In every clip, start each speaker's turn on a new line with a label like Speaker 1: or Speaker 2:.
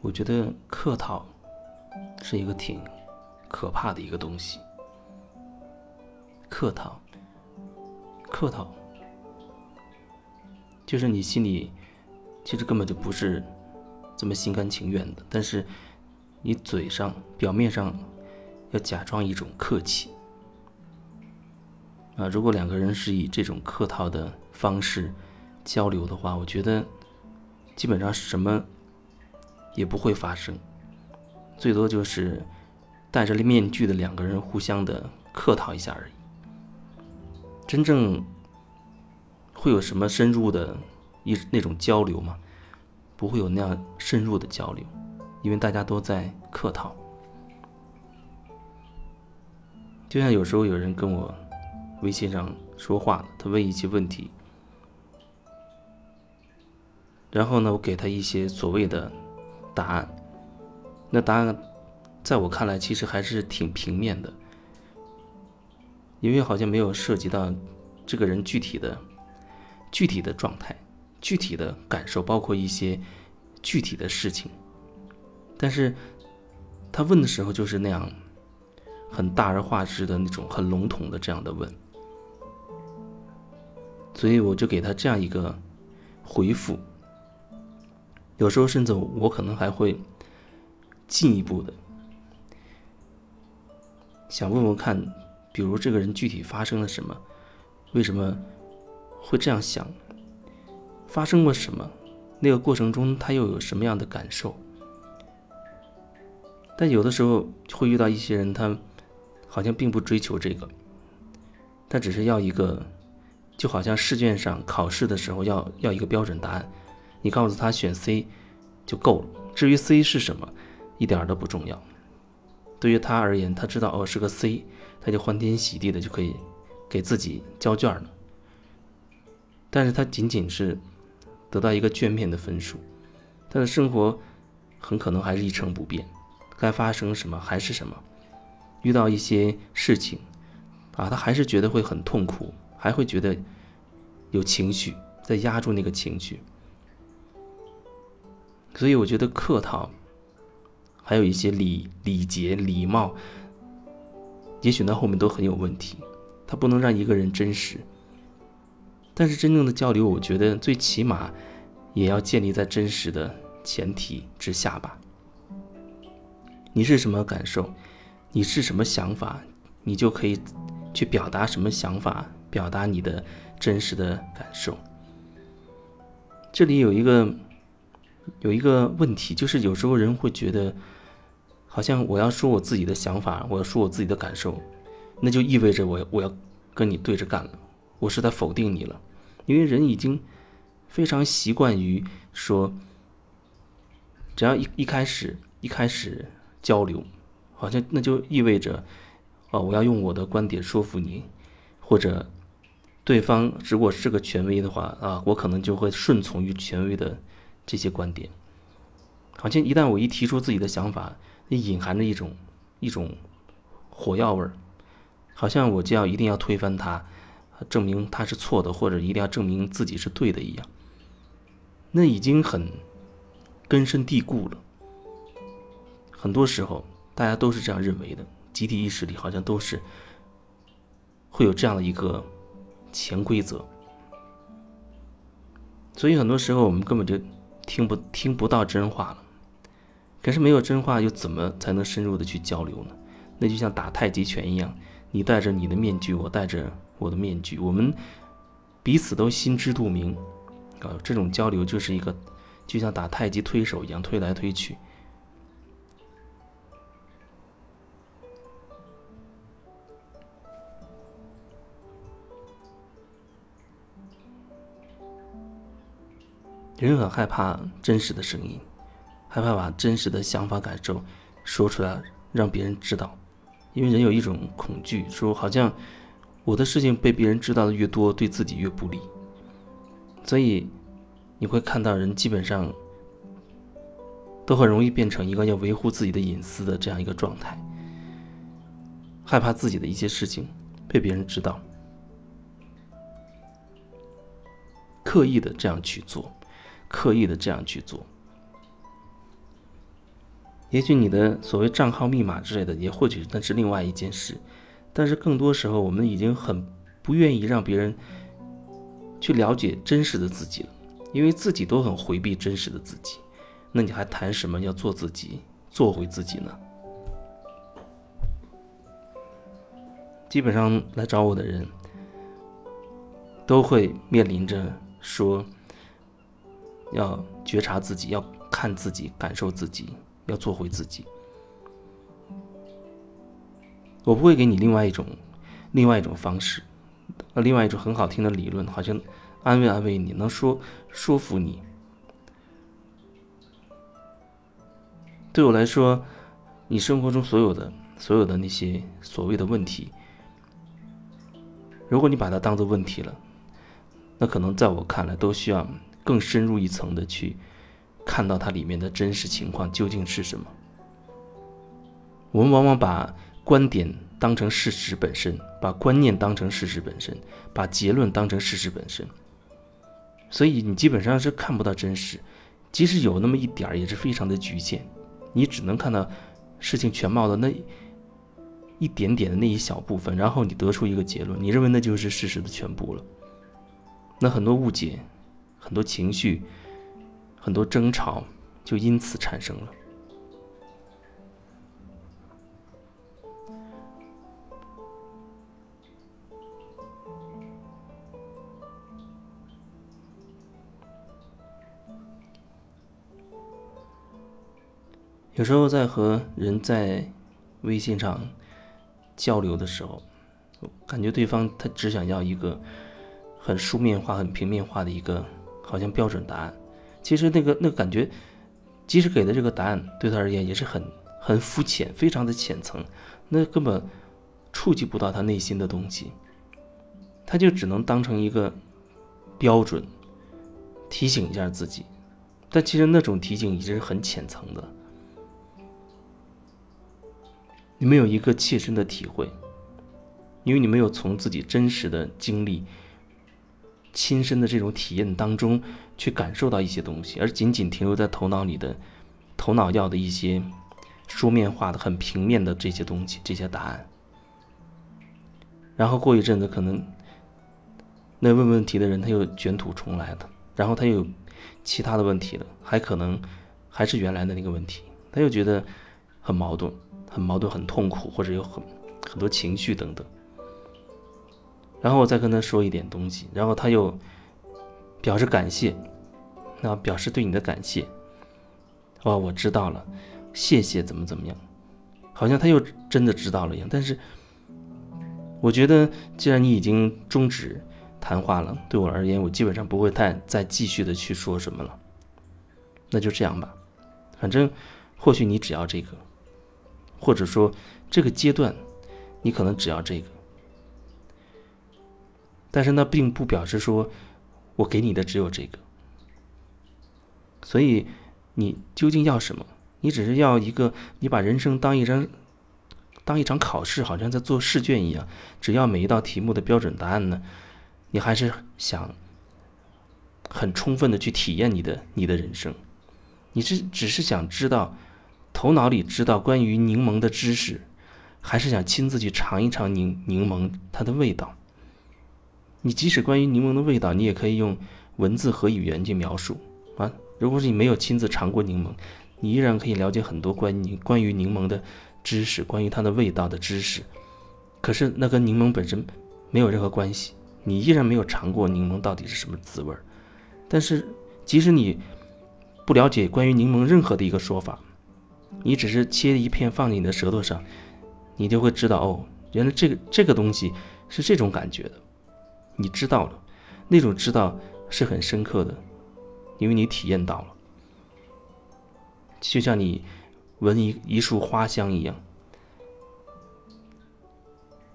Speaker 1: 我觉得客套是一个挺可怕的一个东西。客套，客套，就是你心里其实根本就不是这么心甘情愿的，但是你嘴上、表面上要假装一种客气。啊，如果两个人是以这种客套的方式交流的话，我觉得基本上什么。也不会发生，最多就是戴着面具的两个人互相的客套一下而已。真正会有什么深入的一那种交流吗？不会有那样深入的交流，因为大家都在客套。就像有时候有人跟我微信上说话，他问一些问题，然后呢，我给他一些所谓的。答案，那答案，在我看来其实还是挺平面的，因为好像没有涉及到这个人具体的、具体的状态、具体的感受，包括一些具体的事情。但是他问的时候就是那样，很大而化之的那种很笼统的这样的问，所以我就给他这样一个回复。有时候甚至我可能还会进一步的想问问看，比如这个人具体发生了什么，为什么会这样想，发生过什么，那个过程中他又有什么样的感受？但有的时候会遇到一些人，他好像并不追求这个，他只是要一个，就好像试卷上考试的时候要要一个标准答案。你告诉他选 C 就够了，至于 C 是什么，一点都不重要。对于他而言，他知道哦是个 C，他就欢天喜地的就可以给自己交卷了。但是他仅仅是得到一个卷面的分数，他的生活很可能还是一成不变，该发生什么还是什么。遇到一些事情啊，他还是觉得会很痛苦，还会觉得有情绪在压住那个情绪。所以我觉得客套，还有一些礼礼节、礼貌，也许那后面都很有问题。它不能让一个人真实。但是真正的交流，我觉得最起码也要建立在真实的前提之下吧。你是什么感受，你是什么想法，你就可以去表达什么想法，表达你的真实的感受。这里有一个。有一个问题，就是有时候人会觉得，好像我要说我自己的想法，我要说我自己的感受，那就意味着我我要跟你对着干了，我是在否定你了，因为人已经非常习惯于说，只要一一开始一开始交流，好像那就意味着，哦，我要用我的观点说服你，或者对方如果是个权威的话啊，我可能就会顺从于权威的。这些观点，好像一旦我一提出自己的想法，那隐含着一种一种火药味儿，好像我就要一定要推翻他，证明他是错的，或者一定要证明自己是对的一样。那已经很根深蒂固了。很多时候，大家都是这样认为的，集体意识里好像都是会有这样的一个潜规则。所以很多时候，我们根本就。听不听不到真话了，可是没有真话，又怎么才能深入的去交流呢？那就像打太极拳一样，你戴着你的面具，我戴着我的面具，我们彼此都心知肚明，啊，这种交流就是一个，就像打太极推手一样，推来推去。人很害怕真实的声音，害怕把真实的想法感受说出来让别人知道，因为人有一种恐惧，说好像我的事情被别人知道的越多，对自己越不利。所以你会看到人基本上都很容易变成一个要维护自己的隐私的这样一个状态，害怕自己的一些事情被别人知道，刻意的这样去做，刻意的这样去做。也许你的所谓账号密码之类的，也或许那是另外一件事，但是更多时候，我们已经很不愿意让别人去了解真实的自己了，因为自己都很回避真实的自己，那你还谈什么要做自己、做回自己呢？基本上来找我的人，都会面临着说，要觉察自己，要看自己，感受自己。要做回自己，我不会给你另外一种，另外一种方式，呃，另外一种很好听的理论，好像安慰安慰你，能说说服你。对我来说，你生活中所有的所有的那些所谓的问题，如果你把它当做问题了，那可能在我看来，都需要更深入一层的去。看到它里面的真实情况究竟是什么？我们往往把观点当成事实本身，把观念当成事实本身，把结论当成事实本身。所以你基本上是看不到真实，即使有那么一点儿，也是非常的局限。你只能看到事情全貌的那一点点的那一小部分，然后你得出一个结论，你认为那就是事实的全部了。那很多误解，很多情绪。很多争吵就因此产生了。有时候在和人在微信上交流的时候，感觉对方他只想要一个很书面化、很平面化的一个好像标准答案。其实那个那个感觉，即使给的这个答案对他而言也是很很肤浅、非常的浅层，那根本触及不到他内心的东西，他就只能当成一个标准，提醒一下自己。但其实那种提醒已经是很浅层的，你没有一个切身的体会，因为你没有从自己真实的经历。亲身的这种体验当中，去感受到一些东西，而仅仅停留在头脑里的、头脑要的一些书面化的、很平面的这些东西、这些答案。然后过一阵子，可能那问问题的人他又卷土重来了，然后他又有其他的问题了，还可能还是原来的那个问题，他又觉得很矛盾、很矛盾、很痛苦，或者有很很多情绪等等。然后我再跟他说一点东西，然后他又表示感谢，那表示对你的感谢。哦，我知道了，谢谢，怎么怎么样？好像他又真的知道了一样。但是，我觉得既然你已经终止谈话了，对我而言，我基本上不会太再继续的去说什么了。那就这样吧，反正或许你只要这个，或者说这个阶段，你可能只要这个。但是那并不表示说，我给你的只有这个。所以，你究竟要什么？你只是要一个，你把人生当一张，当一场考试，好像在做试卷一样。只要每一道题目的标准答案呢？你还是想很充分的去体验你的你的人生？你是只是想知道，头脑里知道关于柠檬的知识，还是想亲自去尝一尝柠柠檬它的味道？你即使关于柠檬的味道，你也可以用文字和语言去描述啊。如果是你没有亲自尝过柠檬，你依然可以了解很多关于关于柠檬的知识，关于它的味道的知识。可是那跟柠檬本身没有任何关系，你依然没有尝过柠檬到底是什么滋味儿。但是即使你不了解关于柠檬任何的一个说法，你只是切一片放进你的舌头上，你就会知道哦，原来这个这个东西是这种感觉的。你知道了，那种知道是很深刻的，因为你体验到了，就像你闻一一束花香一样。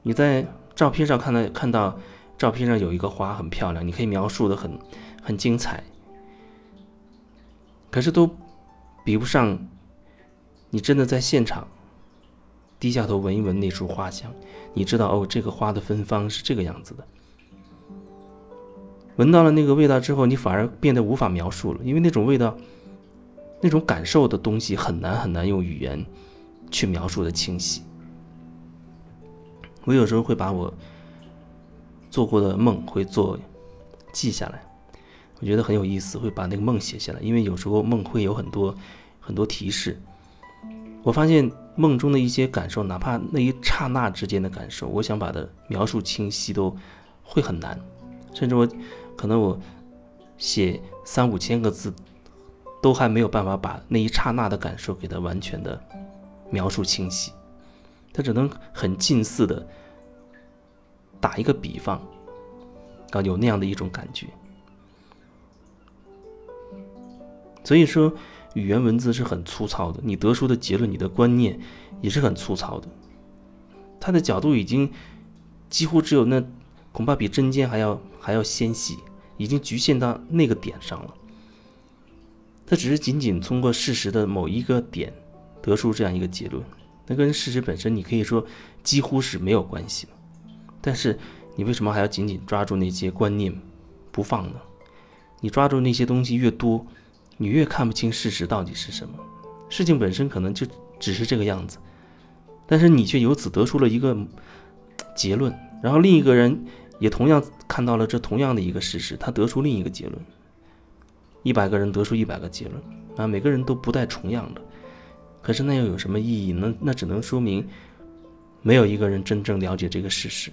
Speaker 1: 你在照片上看到看到照片上有一个花很漂亮，你可以描述的很很精彩，可是都比不上你真的在现场低下头闻一闻那束花香，你知道哦，这个花的芬芳是这个样子的。闻到了那个味道之后，你反而变得无法描述了，因为那种味道、那种感受的东西很难很难用语言去描述的清晰。我有时候会把我做过的梦会做记下来，我觉得很有意思，会把那个梦写下来，因为有时候梦会有很多很多提示。我发现梦中的一些感受，哪怕那一刹那之间的感受，我想把它描述清晰都会很难，甚至我。可能我写三五千个字，都还没有办法把那一刹那的感受给它完全的描述清晰，它只能很近似的打一个比方，啊，有那样的一种感觉。所以说，语言文字是很粗糙的，你得出的结论，你的观念也是很粗糙的，它的角度已经几乎只有那。恐怕比针尖还要还要纤细，已经局限到那个点上了。他只是仅仅通过事实的某一个点得出这样一个结论，那跟事实本身你可以说几乎是没有关系的。但是你为什么还要紧紧抓住那些观念不放呢？你抓住那些东西越多，你越看不清事实到底是什么。事情本身可能就只是这个样子，但是你却由此得出了一个结论，然后另一个人。也同样看到了这同样的一个事实，他得出另一个结论。一百个人得出一百个结论，啊，每个人都不带重样的。可是那又有什么意义？呢那只能说明，没有一个人真正了解这个事实。